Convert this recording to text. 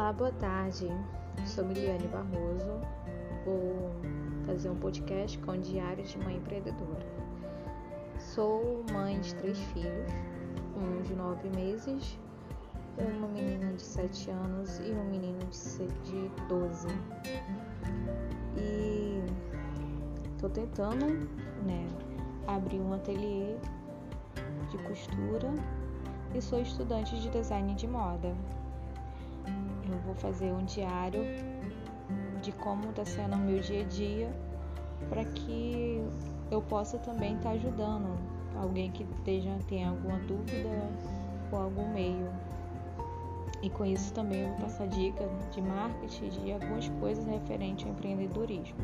Olá, boa tarde. Sou Miliane Barroso. Vou fazer um podcast com Diário de Mãe Empreendedora. Sou mãe de três filhos, um de nove meses, uma menina de sete anos e um menino de doze. E tô tentando, né, abrir um ateliê de costura e sou estudante de design de moda. Eu vou fazer um diário de como está sendo o meu dia a dia para que eu possa também estar tá ajudando alguém que esteja, tenha alguma dúvida ou algum meio. E com isso também eu vou passar dicas de marketing, de algumas coisas referentes ao empreendedorismo.